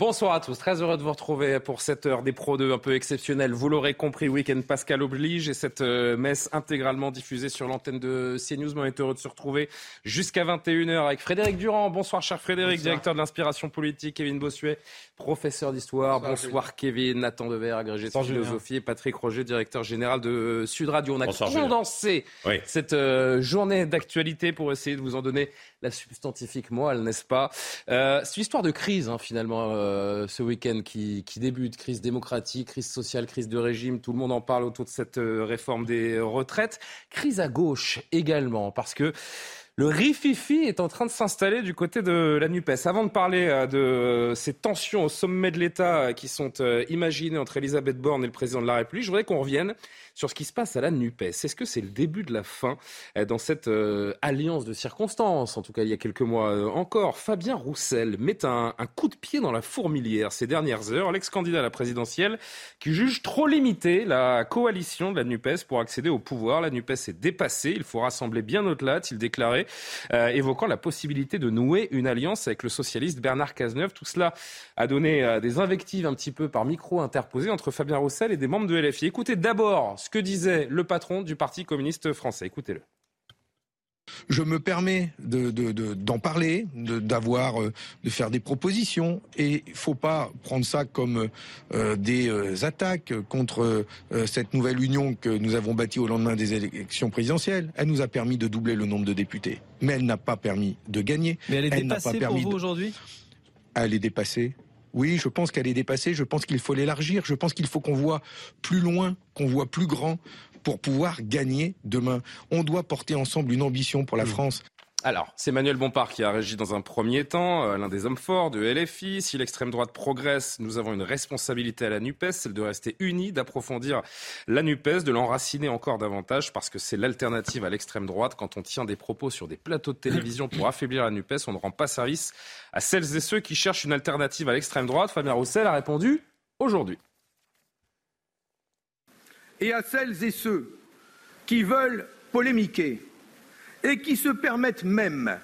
Bonsoir à tous, très heureux de vous retrouver pour cette heure des Pro 2 un peu exceptionnelle. Vous l'aurez compris, week-end Pascal oblige et cette euh, messe intégralement diffusée sur l'antenne de CNews. On est heureux de se retrouver jusqu'à 21h avec Frédéric Durand. Bonsoir cher Frédéric, directeur de l'inspiration politique, Kevin Bossuet, professeur d'histoire. Bonsoir, Kevin, Nathan Dever, agrégé de philosophie et Patrick Roger, directeur général de Sud Radio. On a condensé cette euh, journée d'actualité pour essayer de vous en donner la substantifique moelle, n'est-ce pas? Euh, C'est une histoire de crise, hein, finalement, euh, ce week-end qui, qui, débute. Crise démocratique, crise sociale, crise de régime. Tout le monde en parle autour de cette euh, réforme des retraites. Crise à gauche également, parce que le rififi est en train de s'installer du côté de la NUPES. Avant de parler euh, de ces tensions au sommet de l'État qui sont imaginées entre Elisabeth Borne et le président de la République, je voudrais qu'on revienne sur ce qui se passe à la NUPES. Est-ce que c'est le début de la fin euh, dans cette euh, alliance de circonstances En tout cas, il y a quelques mois euh, encore, Fabien Roussel met un, coup de pied dans la fourmilière ces dernières heures. L'ex-candidat à la présidentielle qui juge trop limité la coalition de la NUPES pour accéder au pouvoir. La NUPES est dépassée, il faut rassembler bien au-delà, a-t-il déclaré, évoquant la possibilité de nouer une alliance avec le socialiste Bernard Cazeneuve. Tout cela a donné des invectives un petit peu par micro interposé entre Fabien Roussel et des membres de LFI. Écoutez d'abord que disait le patron du Parti communiste français. Écoutez-le. Je me permets d'en de, parler, d'avoir, euh, de, faire des propositions, et il faut pas prendre ça comme euh, des euh, attaques contre cette nouvelle union que nous avons bâtie au lendemain des élections présidentielles. Elle nous a permis de doubler le nombre de députés, mais elle n'a pas permis de gagner. Mais elle est dépassée pour vous aujourd'hui? Elle est dépassée. Oui, je pense qu'elle est dépassée. Je pense qu'il faut l'élargir. Je pense qu'il faut qu'on voit plus loin, qu'on voit plus grand pour pouvoir gagner demain. On doit porter ensemble une ambition pour la France. Alors, c'est Emmanuel Bompard qui a régi dans un premier temps, euh, l'un des hommes forts de LFI. Si l'extrême droite progresse, nous avons une responsabilité à la NUPES, celle de rester unie, d'approfondir la NUPES, de l'enraciner encore davantage, parce que c'est l'alternative à l'extrême droite. Quand on tient des propos sur des plateaux de télévision pour affaiblir la NUPES, on ne rend pas service à celles et ceux qui cherchent une alternative à l'extrême droite. Fabien Roussel a répondu aujourd'hui. Et à celles et ceux qui veulent polémiquer et qui se permettent même,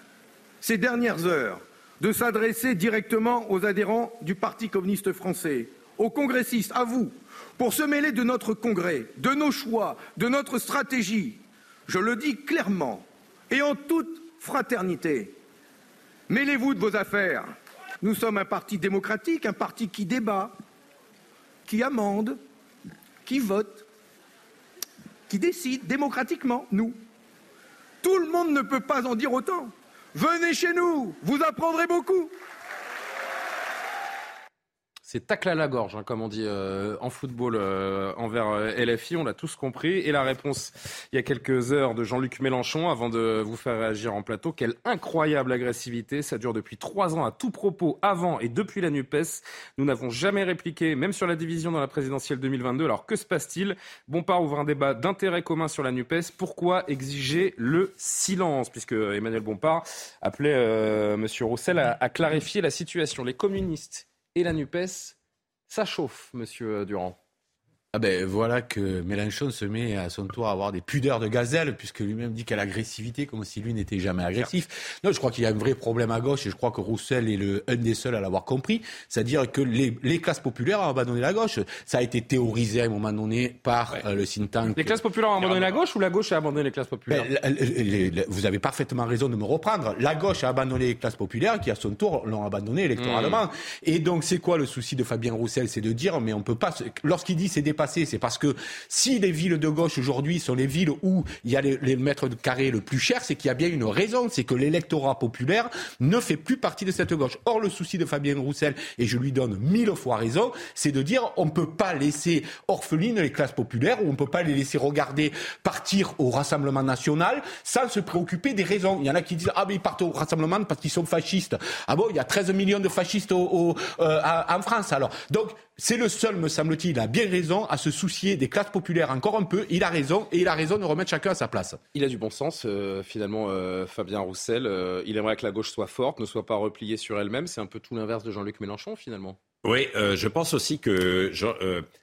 ces dernières heures, de s'adresser directement aux adhérents du Parti communiste français, aux congressistes, à vous, pour se mêler de notre congrès, de nos choix, de notre stratégie. Je le dis clairement et en toute fraternité. Mêlez-vous de vos affaires. Nous sommes un parti démocratique, un parti qui débat, qui amende, qui vote, qui décide démocratiquement, nous. Tout le monde ne peut pas en dire autant. Venez chez nous, vous apprendrez beaucoup. C'est tacle à la gorge, hein, comme on dit euh, en football euh, envers euh, LFI. On l'a tous compris. Et la réponse, il y a quelques heures, de Jean-Luc Mélenchon, avant de vous faire réagir en plateau. Quelle incroyable agressivité. Ça dure depuis trois ans à tout propos, avant et depuis la NUPES. Nous n'avons jamais répliqué, même sur la division dans la présidentielle 2022. Alors que se passe-t-il? Bompard ouvre un débat d'intérêt commun sur la NUPES. Pourquoi exiger le silence? Puisque Emmanuel Bompard appelait M. Roussel à clarifier la situation. Les communistes et la NUPES, ça chauffe, monsieur Durand. Ah ben voilà que Mélenchon se met à son tour à avoir des pudeurs de gazelle, puisque lui-même dit qu'à l'agressivité, comme si lui n'était jamais agressif. Non, je crois qu'il y a un vrai problème à gauche, et je crois que Roussel est le, un des seuls à l'avoir compris. C'est-à-dire que les, les, classes populaires ont abandonné la gauche. Ça a été théorisé à un moment donné par euh, le think tank. Les classes populaires ont abandonné la gauche ou la gauche a abandonné les classes populaires ben, Vous avez parfaitement raison de me reprendre. La gauche a abandonné les classes populaires, qui à son tour l'ont abandonné électoralement. Hmm. Et donc, c'est quoi le souci de Fabien Roussel? C'est de dire, mais on peut pas. Lorsqu'il dit c'est dépassé c'est parce que si les villes de gauche aujourd'hui sont les villes où il y a les, mètres de carré le plus cher, c'est qu'il y a bien une raison, c'est que l'électorat populaire ne fait plus partie de cette gauche. Or, le souci de Fabien Roussel, et je lui donne mille fois raison, c'est de dire on ne peut pas laisser orphelines les classes populaires, ou on ne peut pas les laisser regarder partir au Rassemblement national sans se préoccuper des raisons. Il y en a qui disent ah mais ils partent au Rassemblement parce qu'ils sont fascistes. Ah bon, il y a 13 millions de fascistes au, euh, en France alors. Donc c'est le seul, me semble-t-il, il a bien raison à se soucier des classes populaires encore un peu. Il a raison et il a raison de remettre chacun à sa place. Il a du bon sens, euh, finalement, euh, Fabien Roussel. Euh, il aimerait que la gauche soit forte, ne soit pas repliée sur elle-même. C'est un peu tout l'inverse de Jean-Luc Mélenchon, finalement. Oui, je pense aussi que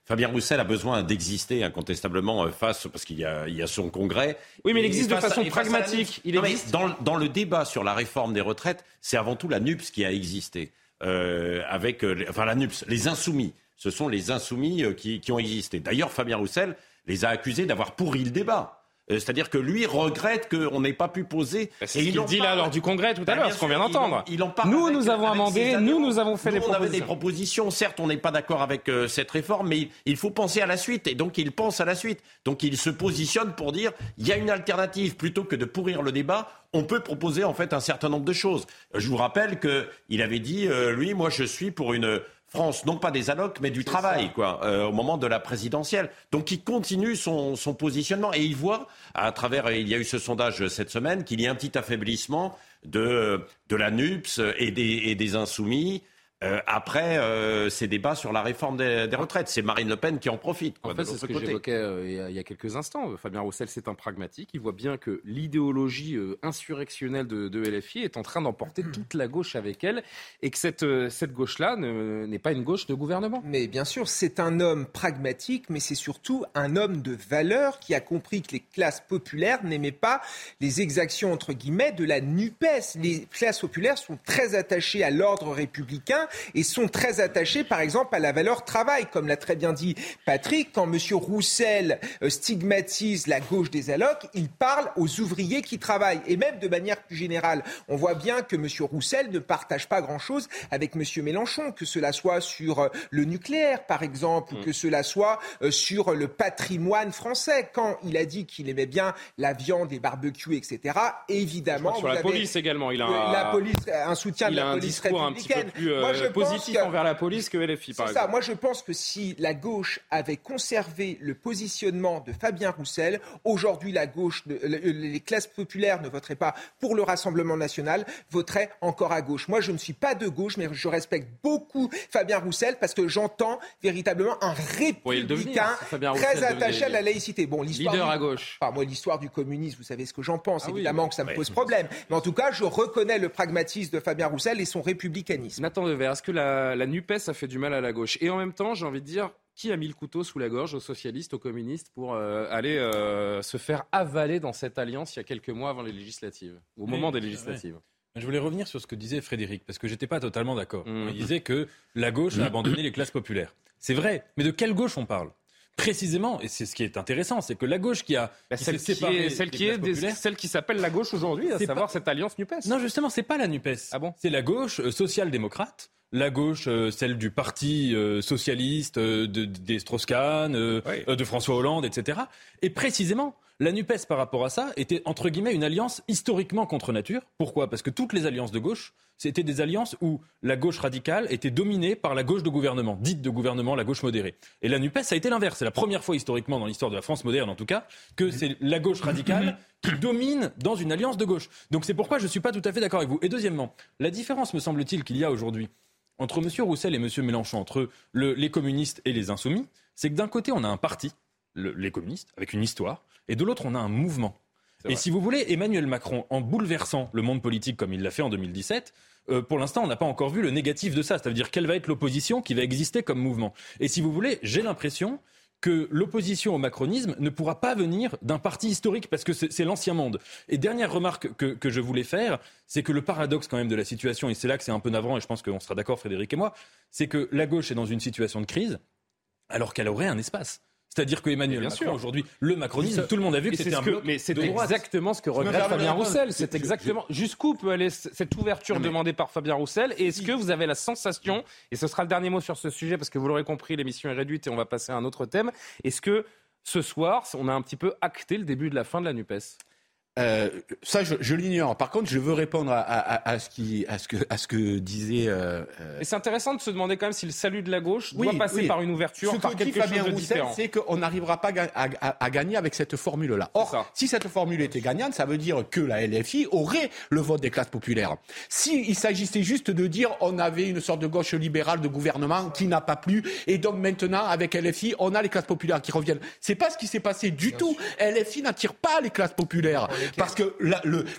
Fabien Roussel a besoin d'exister incontestablement face, parce qu'il y, a, son congrès. Oui, mais il existe de façon pragmatique. il existe. Dans, dans, le débat sur la réforme des retraites, c'est avant tout la NUPS qui a existé. avec, enfin la NUPS, les insoumis ce sont les insoumis euh, qui, ont existé. D'ailleurs, Fabien Roussel les a accusés d'avoir pourri le débat. Euh, c'est-à-dire que lui regrette qu'on n'ait pas pu poser. Bah, c'est ce qu'il dit là lors du congrès tout à bah, l'heure, ce qu'on vient d'entendre. Nous, nous avons amendé, nous, nous avons fait des propositions. On avait des propositions. Certes, on n'est pas d'accord avec euh, cette réforme, mais il faut penser à la suite. Et donc, il pense à la suite. Donc, il se positionne pour dire il y a une alternative. Plutôt que de pourrir le débat, on peut proposer en fait un certain nombre de choses. Je vous rappelle qu'il avait dit, lui, moi, je suis pour une France, non pas des allocs, mais du travail, quoi, euh, au moment de la présidentielle. Donc il continue son, positionnement et il voit, à travers, il y a eu ce sondage cette semaine, qu'il y a un petit affaiblissement de, de la NUPS et des, et des insoumis. Euh, après euh, ces débats sur la réforme des, retraites. C'est Marine Le Pen qui en profite. en fait, c'est ce que j'évoquais euh, il, y a quelques instants. Fabien Roussel, c'est un pragmatique. Il voit bien que l'idéologie insurrectionnelle de, de, LFI est en train d'emporter toute la gauche avec elle et que cette, cette gauche-là n'est pas une gauche de gouvernement. Mais bien sûr, c'est un homme pragmatique, mais c'est surtout un homme de valeur qui a compris que les classes populaires n'aimaient pas les exactions, entre guillemets, de la NUPES. Les classes populaires sont très attachées à l'ordre républicain et sont très attachés, par exemple, à la valeur travail. Comme l'a très bien dit Patrick, quand M. Roussel euh, stigmatise la gauche des allocs, il parle aux ouvriers qui travaillent. Et même de manière plus générale, on voit bien que M. Roussel ne partage pas grand-chose avec M. Mélenchon, que cela soit sur euh, le nucléaire, par exemple, ou mm. que cela soit euh, sur le patrimoine français. Quand il a dit qu'il aimait bien la viande, les barbecues, etc., évidemment... Sur la police également, il a un, la police, un soutien de la police républicaine positif envers la police que LFI, par exemple. ça. Moi, je pense que si la gauche avait conservé le positionnement de Fabien Roussel, aujourd'hui, la gauche, les classes populaires ne voteraient pas pour le Rassemblement national, voteraient encore à gauche. Moi, je ne suis pas de gauche, mais je respecte beaucoup Fabien Roussel parce que j'entends véritablement un républicain très attaché à la laïcité. Bon, l'histoire. Leader à gauche. Enfin, moi, l'histoire du communisme, vous savez ce que j'en pense. Ah Évidemment que ça me pose problème. Mais en tout cas, je reconnais le pragmatisme de Fabien Roussel et son républicanisme. Nathan Devers, est-ce que la, la NUPES a fait du mal à la gauche? Et en même temps, j'ai envie de dire, qui a mis le couteau sous la gorge aux socialistes, aux communistes pour euh, aller euh, se faire avaler dans cette alliance il y a quelques mois avant les législatives, au moment des législatives Je voulais revenir sur ce que disait Frédéric, parce que j'étais pas totalement d'accord. Mmh. Il disait que la gauche a abandonné les classes populaires. C'est vrai, mais de quelle gauche on parle? Précisément, et c'est ce qui est intéressant, c'est que la gauche qui a bah, celle, qui est, celle, qui est celle qui s'appelle la gauche aujourd'hui, à savoir cette alliance Nupes. Non, justement, c'est pas la Nupes. Ah bon C'est la gauche euh, social-démocrate la gauche, euh, celle du parti euh, socialiste, de, des Strauss-Kahn, de François Hollande, etc. Et précisément, la NUPES, par rapport à ça, était entre guillemets une alliance historiquement contre nature. Pourquoi? Parce que toutes les alliances de gauche, c'était des alliances où la gauche radicale était dominée par la gauche de gouvernement, dite de gouvernement, la gauche modérée. Et la NUPES, ça a été l'inverse. C'est la première fois historiquement dans l'histoire de la France moderne, en tout cas, que c'est la gauche radicale qui domine dans une alliance de gauche. Donc c'est pourquoi je ne suis pas tout à fait d'accord avec vous. Et deuxièmement, la différence, me semble-t-il, qu'il y a aujourd'hui entre M. Roussel et M. Mélenchon, entre les communistes et les insoumis, c'est que d'un côté, on a un parti, les communistes, avec une histoire, et de l'autre, on a un mouvement. Et si vous voulez, Emmanuel Macron, en bouleversant le monde politique comme il l'a fait en 2017, euh, pour l'instant, on n'a pas encore vu le négatif de ça. C'est-à-dire quelle va être l'opposition qui va exister comme mouvement. Et si vous voulez, j'ai l'impression que l'opposition au macronisme ne pourra pas venir d'un parti historique parce que c'est l'ancien monde. Et dernière remarque que, que je voulais faire, c'est que le paradoxe quand même de la situation, et c'est là que c'est un peu navrant, et je pense qu'on sera d'accord Frédéric et moi, c'est que la gauche est dans une situation de crise alors qu'elle aurait un espace. C'est-à-dire que Emmanuel Macron aujourd'hui, le macronisme, tout le monde a vu que c'était un bloc Mais c'est exactement ce que regrette Fabien Roussel. C'est exactement jusqu'où peut aller cette ouverture demandée par Fabien Roussel. Et est-ce que vous avez la sensation, et ce sera le dernier mot sur ce sujet parce que vous l'aurez compris, l'émission est réduite et on va passer à un autre thème. Est-ce que ce soir, on a un petit peu acté le début de la fin de la Nupes? Euh, ça, je, je l'ignore. Par contre, je veux répondre à, à, à, ce, qui, à, ce, que, à ce que disait. Euh, euh c'est intéressant de se demander quand même si le salut de la gauche doit passer par une ouverture, par quelque chose de différent. C'est qu'on n'arrivera pas à, gagner avec cette formule-là. Or, si cette formule était gagnante, ça veut dire que la LFI aurait le vote des classes populaires. S'il il s'agissait juste de dire on avait une sorte de gauche libérale de gouvernement qui n'a pas plu, et donc maintenant avec LFI, on a les classes populaires qui reviennent. C'est pas ce qui s'est passé du tout. LFI n'attire pas les classes populaires. Parce que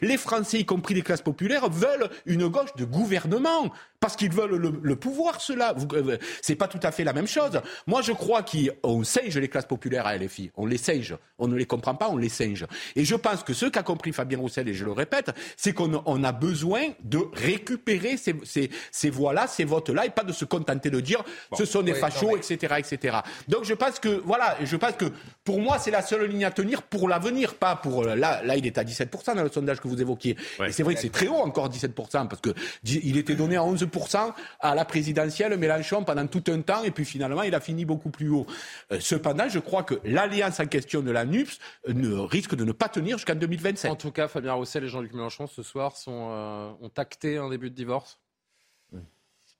les Français, y compris les classes populaires, veulent une gauche de gouvernement parce qu'ils veulent le, pouvoir, cela. Euh, c'est pas tout à fait la même chose. Moi, je crois qu'on singe les classes populaires à LFI. On les singe. On ne les comprend pas, on les singe. Et je pense que ce qu'a compris Fabien Roussel, et je le répète, c'est qu'on a besoin de récupérer ces, ces, ces voix-là, ces votes-là, et pas de se contenter de dire ce sont des fachos, etc., etc. Donc je pense que, voilà, je pense que pour moi, c'est la seule ligne à tenir pour l'avenir, pas pour. Là, là, il est à 17% dans le sondage que vous évoquiez. Et c'est vrai que c'est très haut encore 17%, parce qu'il était donné à 11% à la présidentielle Mélenchon pendant tout un temps et puis finalement il a fini beaucoup plus haut. Euh, cependant, je crois que l'alliance en question de la NUPS euh, risque de ne pas tenir jusqu'en 2027. En tout cas, Fabien Roussel et Jean-Luc Mélenchon ce soir euh, ont acté un début de divorce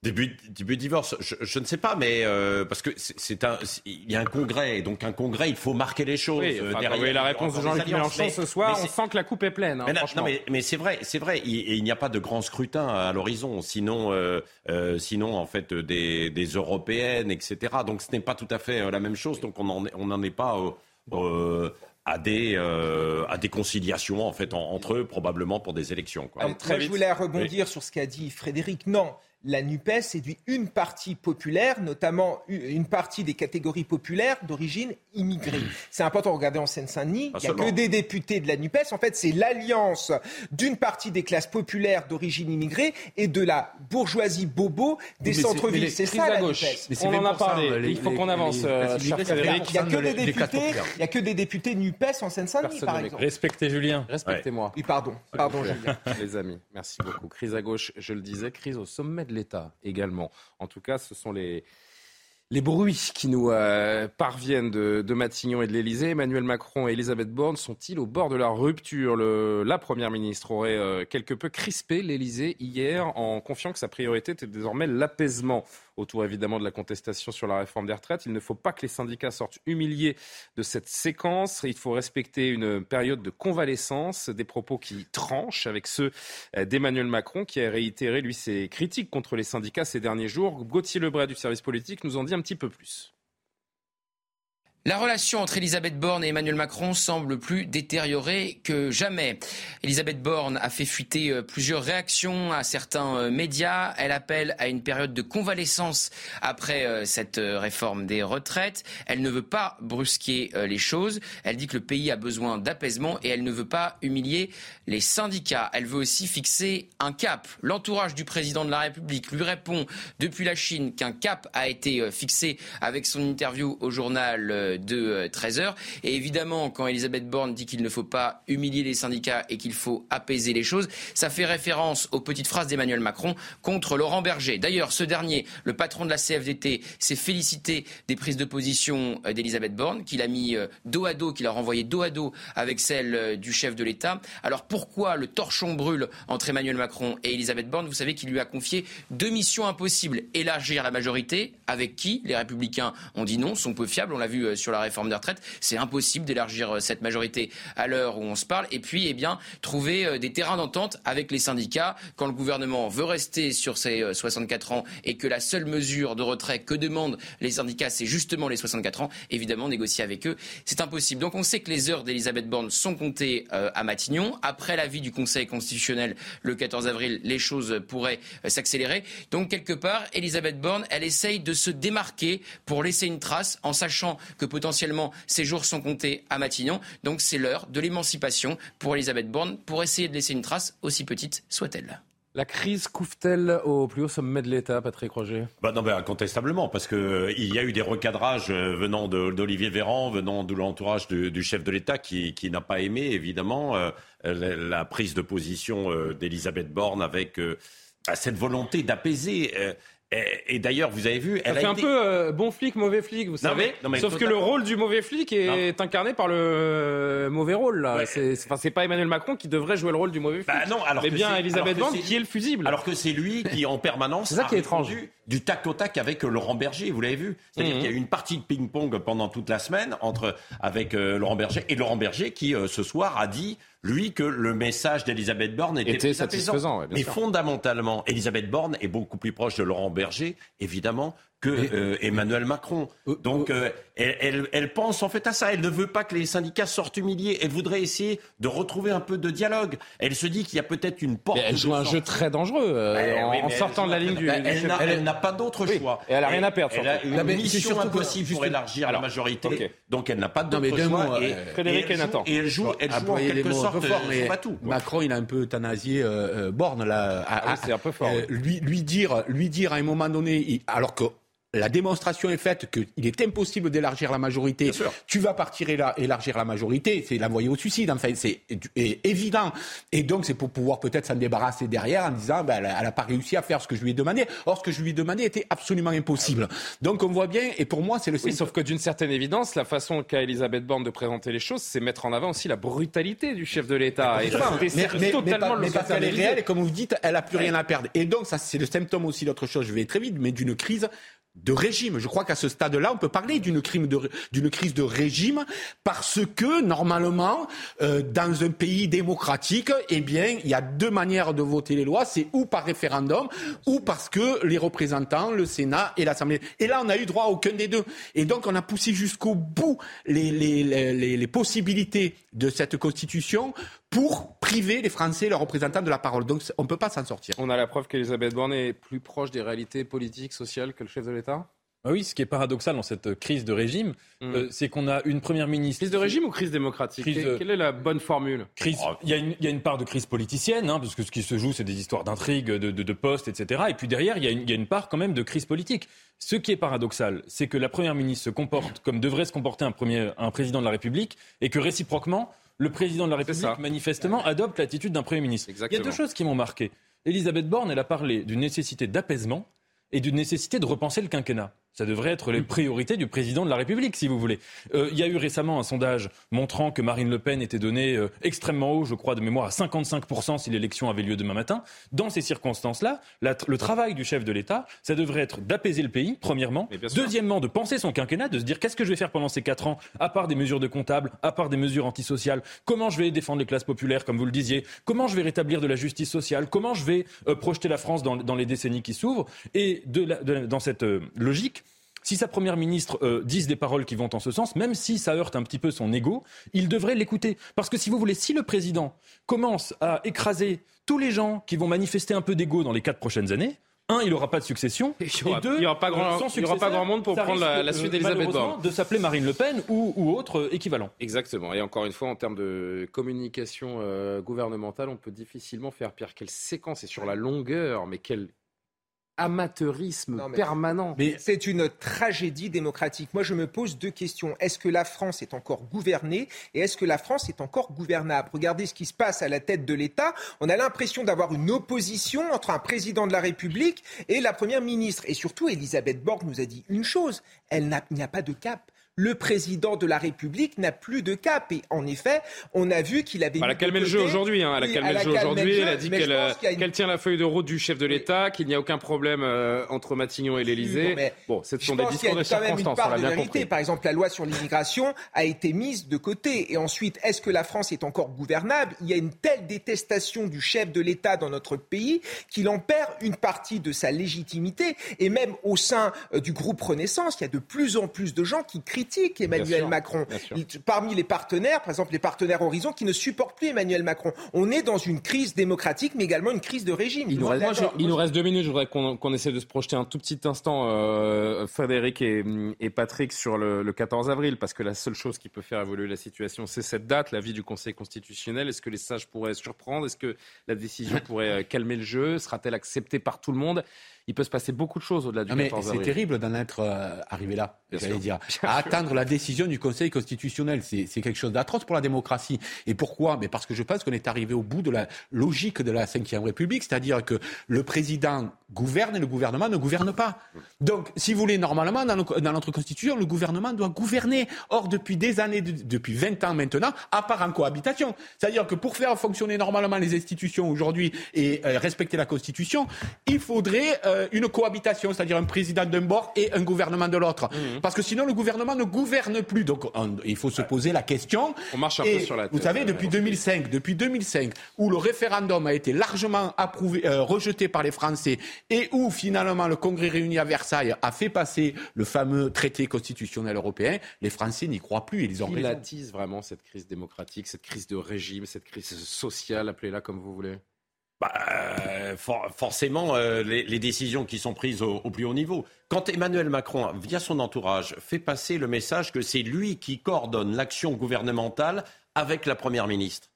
Début, début divorce, je, je, ne sais pas, mais euh, parce que c'est un, il y a un congrès, donc un congrès, il faut marquer les choses. Oui, euh, derrière, la réponse de Jean-Luc Mélenchon ce soir, on sent que la coupe est pleine. Hein, mais, non, mais, mais c'est vrai, c'est vrai, il, n'y a pas de grand scrutin à l'horizon, sinon, euh, euh, sinon en fait des, des, européennes, etc. Donc ce n'est pas tout à fait la même chose, donc on n'en on en est pas à des, euh, à des conciliations en fait entre eux, probablement pour des élections. Quoi. très je voulais rebondir sur ce qu'a dit Frédéric. Non, la NUPES séduit une partie populaire, notamment une partie des catégories populaires d'origine immigrée. C'est important de regarder en Seine-Saint-Denis. Il n'y a que des députés de la NUPES. En fait, c'est l'alliance d'une partie des classes populaires d'origine immigrée et de la bourgeoisie bobo des centres-villes. C'est ça la gauche. NUPES. On en a parlé. il faut qu'on avance, euh, Il n'y a, que des députés, il y a que des députés NUPES en Seine-Saint-Denis, par exemple. Respectez Julien. Respectez-moi. Oui, pardon. Pardon, Julien. Les amis, merci beaucoup. Crise à gauche, je le disais, crise au sommet de l'État également. En tout cas, ce sont les, bruits qui nous euh, parviennent de, Matignon et de l'Elysée, Emmanuel Macron et Elisabeth Borne sont-ils au bord de la rupture? La Première ministre aurait euh, quelque peu crispé l'Elysée hier en confiant que sa priorité était désormais l'apaisement autour évidemment de la contestation sur la réforme des retraites. Il ne faut pas que les syndicats sortent humiliés de cette séquence. Il faut respecter une période de convalescence, des propos qui tranchent avec ceux euh, d'Emmanuel Macron qui a réitéré lui ses critiques contre les syndicats ces derniers jours. Gauthier Lebray du service politique nous en dit un petit peu plus. La relation entre Elisabeth Borne et Emmanuel Macron semble plus détériorée que jamais. Elisabeth Borne a fait fuiter euh, plusieurs réactions à certains euh, médias. Elle appelle à une période de convalescence après euh, cette réforme des retraites. Elle ne veut pas brusquer les choses. Elle dit que le pays a besoin d'apaisement et elle ne veut pas humilier les syndicats. Elle veut aussi fixer un cap. L'entourage du président de la République lui répond depuis la Chine qu'un cap a été fixé avec son interview au journal de 13 euh. Et évidemment, quand Elisabeth Borne dit qu'il ne faut pas humilier les syndicats et qu'il faut apaiser les choses, ça fait référence aux petites phrases d'Emmanuel Macron contre Laurent Berger. D'ailleurs, ce dernier, le patron de la CFDT, s'est félicité des prises de position euh, d'Elisabeth Borne, qu'il a mis euh, dos à dos, qu'il a renvoyé dos à dos avec celle du chef de l'État. Alors pourquoi le torchon brûle entre Emmanuel Macron et Elisabeth Borne? Vous savez qu'il lui a confié deux missions impossibles. Élargir la majorité, avec qui? Les républicains ont dit non, sont peu fiables, on l'a vu la réforme des retraites. C'est impossible d'élargir euh, cette majorité à l'heure où on se parle. Et puis, eh bien, trouver euh, des terrains d'entente avec les syndicats quand le gouvernement veut rester sur ses 64 euh, ans et que la seule mesure de retrait que demandent les syndicats, c'est justement les 64 ans. Évidemment, négocier avec eux, c'est impossible. Donc, on sait que les heures d'Elisabeth Borne sont comptées à Matignon. Après l'avis du Conseil constitutionnel le 14 avril, les choses pourraient s'accélérer. Donc, quelque part, Elisabeth Borne, elle essaye de se démarquer pour laisser une trace en sachant que potentiellement ces jours sont comptés à Matignon. Donc c'est l'heure de l'émancipation pour Elisabeth Borne pour essayer de laisser une trace aussi petite soit-elle. La crise couvre-t-elle au plus haut sommet de l'État, Patrick Roger? Bah Non, mais incontestablement, parce qu'il euh, y a eu des recadrages euh, venant d'Olivier Véran, venant de l'entourage du, chef de l'État, qui, n'a pas aimé, évidemment, euh, la, prise de position d'Elisabeth Borne avec bah, cette volonté d'apaiser. Et, d'ailleurs, vous avez vu, elle a fait un peu euh, bon flic, mauvais flic, vous savez. Sauf que le rôle du mauvais flic est incarné par le euh, mauvais rôle. Là, c'est pas Emmanuel Macron qui devrait jouer le rôle du mauvais flic. Bah non, alors mais bien Elisabeth Borne qui est le fusible. Alors que c'est lui qui en permanence. c'est ça qui est étrange. Du tac au tac avec euh, Laurent Berger, vous l'avez vu. C'est-à-dire mhm. qu'il y a eu une partie de ping-pong pendant toute la semaine entre avec Laurent Berger et Laurent Berger qui ce soir a dit lui, que le message d'Elisabeth Borne était, satisfaisant. Mais fondamentalement, Elisabeth Borne est beaucoup plus proche de Laurent Berger, évidemment, que euh, Emmanuel Macron. Euh, Donc euh, elle, elle, pense en fait à ça. Elle ne veut pas que les syndicats sortent humiliés. Elle voudrait essayer de retrouver un peu de dialogue. Elle se dit qu'il y a peut-être une porte. elle joue un jeu très dangereux en, sortant de la ligne du. Elle, n'a pas d'autre choix. Et elle a rien à perdre. Elle a une mission impossible pour élargir la majorité. Donc elle n'a pas d'autre choix. Et, Frédéric et Nathan. Et elle joue, elle joue en quelque sorte. Pas tout. Macron, il a un peu euthanasié Borne là. Ah c'est un peu fort. Lui, lui dire, lui dire à un moment donné, alors que la démonstration est faite qu'il est impossible d'élargir la majorité. Tu vas partir élargir la majorité, c'est l'envoyer au suicide. Enfin, c'est évident. Et donc, c'est pour pouvoir peut-être s'en débarrasser derrière en disant, ben, elle n'a pas réussi à faire ce que je lui ai demandé. Or, ce que je lui ai demandé était absolument impossible. Donc, on voit bien. Et pour moi, c'est le. Oui, sauf que d'une certaine évidence, la façon qu'a Elisabeth Borne de présenter les choses, c'est mettre en avant aussi la brutalité du chef de l'État. Et mais, mais, totalement mais, parce qu'elle est réelle et comme vous dites, elle a plus rien à perdre. Et donc, ça, c'est le symptôme aussi d'autre chose. Je vais très vite, mais d'une crise de régime. Je crois qu'à ce stade-là, on peut parler d'une crise de régime parce que normalement, euh, dans un pays démocratique, eh bien, il y a deux manières de voter les lois. C'est ou par référendum ou parce que les représentants, le Sénat et l'Assemblée. Et là, on n'a eu droit à aucun des deux. Et donc, on a poussé jusqu'au bout les, les, les, les possibilités de cette Constitution pour priver les Français, leurs représentants, de la parole. Donc on ne peut pas s'en sortir. On a la preuve qu'Elisabeth Borne est plus proche des réalités politiques, sociales que le chef de l'État? Ah oui, ce qui est paradoxal dans cette crise de régime, hmm. euh, c'est qu'on a une première ministre. Crise de régime ou crise démocratique Quelle est la bonne formule? Crise... il, y a une, part de crise politicienne, hein, parce que ce qui se joue, c'est des histoires d'intrigues, de, postes, etc. Et puis derrière, il y, a une, il y, a une, part quand même de crise politique. Ce qui est paradoxal, c'est que la première ministre se comporte comme devrait se comporter un, premier, un président de la République, et que réciproquement, le président de la République, manifestement, adopte l'attitude d'un Premier ministre. Il y a deux choses qui m'ont marqué. Elisabeth Borne, elle a parlé d'une nécessité d'apaisement et d'une nécessité de repenser le quinquennat. Ça devrait être les priorités du président de la République, si vous voulez. Euh, il y a eu récemment un sondage montrant que Marine Le Pen était donnée euh, extrêmement haut, je crois, de mémoire à 55% si l'élection avait lieu demain matin. Dans ces circonstances-là, le travail du chef de l'État, ça devrait être d'apaiser le pays, premièrement. Deuxièmement, de penser son quinquennat, de se dire qu'est-ce que je vais faire pendant ces quatre ans, à part des mesures de comptable, à part des mesures antisociales. Comment je vais défendre les classes populaires, comme vous le disiez? Comment je vais rétablir de la justice sociale? Comment je vais euh, projeter la France dans, les décennies qui s'ouvrent? Et dans cette logique, si sa première ministre euh, dise des paroles qui vont en ce sens, même si ça heurte un petit peu son ego, il devrait l'écouter. Parce que si vous voulez, si le président commence à écraser tous les gens qui vont manifester un peu d'ego dans les quatre prochaines années, un, il n'aura pas de succession. Et, deux, il n'y aura, pas grand, aura pas grand monde pour prendre la, suite d'Elisabeth Borne. De s'appeler Marine Le Pen ou, autre euh, équivalent. Exactement. Et encore une fois, en termes de communication euh, gouvernementale, on peut difficilement faire pire. Quelle séquence et sur la longueur, mais quelle amateurisme permanent. Mais c'est une tragédie démocratique. Moi, je me pose deux questions. Est-ce que la France est encore gouvernée et est-ce que la France est encore gouvernable? Regardez ce qui se passe à la tête de l'État. On a l'impression d'avoir une opposition entre un président de la République et la première ministre. Et surtout, Elisabeth Borg nous a dit une chose. Elle n'y a pas de cap le président de la République n'a plus de cap. Et en effet, on a vu qu'il avait. Elle a calmé le jeu aujourd'hui. Hein. Elle a calmé le jeu aujourd'hui. Elle a dit qu'elle tient la feuille de route du chef de l'État, qu'il n'y a aucun problème euh, entre Matignon et l'Élysée. Bon, ce sont des discours de circonstances. On l'a bien compris. Par exemple, la loi sur l'immigration a été mise de côté. Et ensuite, est-ce que la France est encore gouvernable? Il y a une telle détestation du chef de l'État dans notre pays qu'il en perd une partie de sa légitimité. Et même au sein euh, du groupe Renaissance, il y a de plus en plus de gens qui crient critique Emmanuel Macron. Parmi les partenaires, par exemple les partenaires Horizon, qui ne supportent plus Emmanuel Macron. On est dans une crise démocratique, mais également une crise de régime. Il, nous reste, deux minutes. Je voudrais qu'on essaie de se projeter un tout petit instant, euh, Frédéric et, Patrick, sur le, le 14 avril, parce que la seule chose qui peut faire évoluer la situation, c'est cette date, l'avis du Conseil constitutionnel. Est-ce que les sages pourraient surprendre? Est-ce que la décision pourrait euh, calmer le jeu? Sera-t-elle acceptée par tout le monde? Il peut se passer beaucoup de choses au-delà du 14 avril. C'est terrible d'en être euh, arrivé là, j'allais dire. À attendre la décision du Conseil constitutionnel, c'est quelque chose d'atroce pour la démocratie. Et pourquoi? Mais Parce que je pense qu'on est arrivé au bout de la logique de la Ve République, c'est-à-dire que le président gouverne et le gouvernement ne gouverne pas. Donc, si vous voulez, normalement, dans, notre Constitution, le gouvernement doit gouverner. Or, depuis des années, depuis 20 ans maintenant, à part en cohabitation. C'est-à-dire que pour faire fonctionner normalement les institutions aujourd'hui et euh, respecter la Constitution, il faudrait... Euh, une cohabitation, c'est-à-dire un président d'un bord et un gouvernement de l'autre. Mhm. Parce que sinon, le gouvernement ne gouverne plus. Donc, il faut se poser la question. On marche un peu sur la tête. Vous savez, depuis 2005, depuis 2005, où le référendum a été largement approuvé, euh, rejeté par les Français, et où finalement le Congrès réuni à Versailles a fait passer le fameux traité constitutionnel européen, les Français n'y croient plus. Ils ont Qui vraiment cette crise démocratique, cette crise de régime, cette crise sociale, appelez-la comme vous voulez? Bah, euh, forcément, euh, les, décisions qui sont prises au, plus haut niveau. Quand Emmanuel Macron, via son entourage, fait passer le message que c'est lui qui coordonne l'action gouvernementale avec la Première ministre,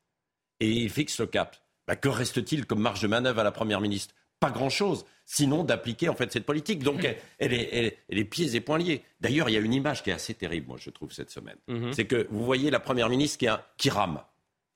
et il fixe le cap, bah, que reste-t-il comme marge de manœuvre à la Première ministre? Pas grand-chose, sinon d'appliquer en fait cette politique. Donc elle, est, pieds et poings liés. D'ailleurs, il y a une image qui est assez terrible, moi je trouve, cette semaine. Mm-hmm. C'est que vous voyez la Première ministre qui rame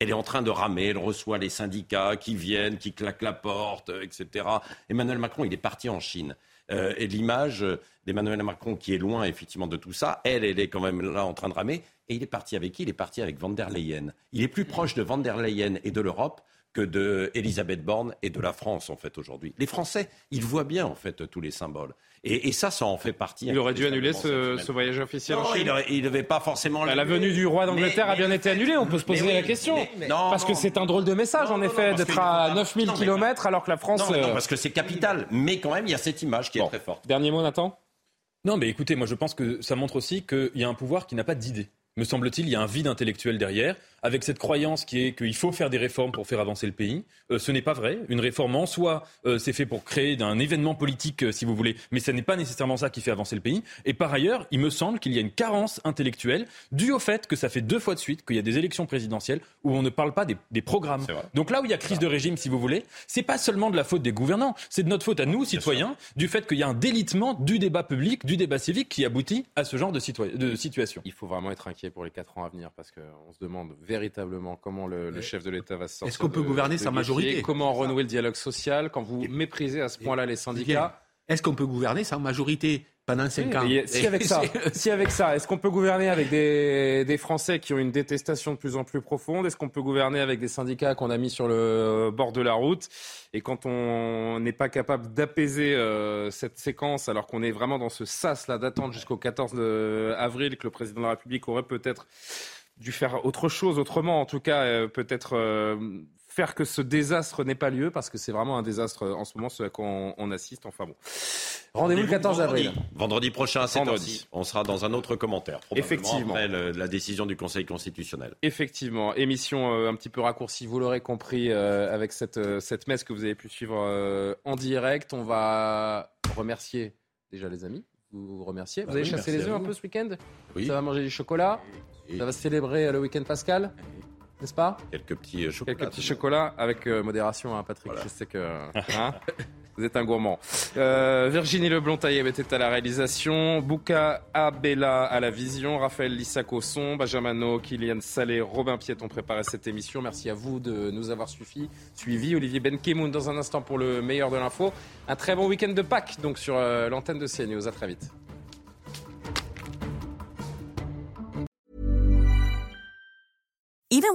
elle est en train de ramer, elle reçoit les syndicats qui viennent, qui claquent la porte, euh, etc. Emmanuel Macron, il est parti en Chine. Euh, et l'image d'Emmanuel Macron qui est loin effectivement de tout ça, elle, elle est quand même là en train de ramer. Et il est parti avec qui? Il est parti avec Van der Leyen. Il est plus proche de Van der Leyen et de l'Europe que de Elisabeth Borne et de la France en fait aujourd'hui. Les Français, ils voient bien en fait tous les symboles. Et, ça, ça en fait partie. Il aurait dû annuler ce, voyage officiel non, il ne devait pas forcément. Bah, la venue du roi d'Angleterre a bien été annulée. On peut se poser la question. parce que c'est un drôle de message, en effet, d'être à 9000 km alors que la France. Non, parce que c'est capital. Mais quand même, il y a cette image qui est très forte. Dernier mot, Nathan? Non, mais écoutez, moi je pense que ça montre aussi qu'il y a un pouvoir qui n'a pas d'idée. Me semble-t-il, il y a un vide intellectuel derrière avec cette croyance qui est qu'il faut faire des réformes pour faire avancer le pays. Euh, ce n'est pas vrai. Une réforme en soi, euh, c'est fait pour créer un événement politique, euh, si vous voulez, mais ce n'est pas nécessairement ça qui fait avancer le pays. Et par ailleurs, il me semble qu'il y a une carence intellectuelle due au fait que ça fait deux fois de suite qu'il y a des élections présidentielles où on ne parle pas des, des programmes. Donc là où il y a crise de régime, si vous voulez, c'est pas seulement de la faute des gouvernants, c'est de notre faute à nous, citoyens, du fait qu'il y a un délitement du débat public, du débat civique qui aboutit à ce genre de, de situation. Il faut vraiment être inquiet pour les quatre ans à venir parce qu'on se demande véritablement comment le, chef de l'État va se sortir. Est-ce qu'on peut gouverner sa majorité? Comment renouer le dialogue social? Quand vous méprisez à ce point-là les syndicats? Est-ce qu'on peut gouverner sans majorité? Pendant 5 ans. Si avec ça, si avec ça, est-ce qu'on peut gouverner avec des, des, Français qui ont une détestation de plus en plus profonde? Est-ce qu'on peut gouverner avec des syndicats qu'on a mis sur le bord de la route? Et quand on n'est pas capable d'apaiser euh, cette séquence, alors qu'on est vraiment dans ce sas là d'attente jusqu'au 14 avril, que le président de la République aurait peut-être dû faire autre chose, autrement en tout cas, euh, peut-être euh, faire que ce désastre n'ait pas lieu, parce que c'est vraiment un désastre en ce moment, ce à quoi on, assiste. Enfin bon. Rendez-vous le 14 avril. Vendredi prochain à 7 On sera dans un autre commentaire. Effectivement. Après la décision du Conseil constitutionnel. Effectivement. Émission euh, un petit peu raccourcie, vous l'aurez compris, avec cette, cette messe que vous avez pu suivre en direct. On va remercier déjà les amis. Vous, vous remercier. Vous bah avez chassé les œufs un peu ce week-end? Oui. Ça va manger du chocolat? Ça va célébrer le week-end pascal, n'est-ce pas Quelques petits euh, chocolats. Quelques petits chocolats avec euh, modération, hein, Patrick. Je sais que hein, vous êtes un gourmand. Euh, Virginie Leblon-Taïeb était à la réalisation, Bouka Abella à la vision, Raphaël Lissac au son, Benjamin Kylian Salé, Robin Piet ont préparé cette émission. Merci à vous de nous avoir suivi. suivi. Olivier Benkemoun dans un instant pour le meilleur de l'info. Un très bon week-end de Pâques donc sur l'antenne de CNews. À très vite.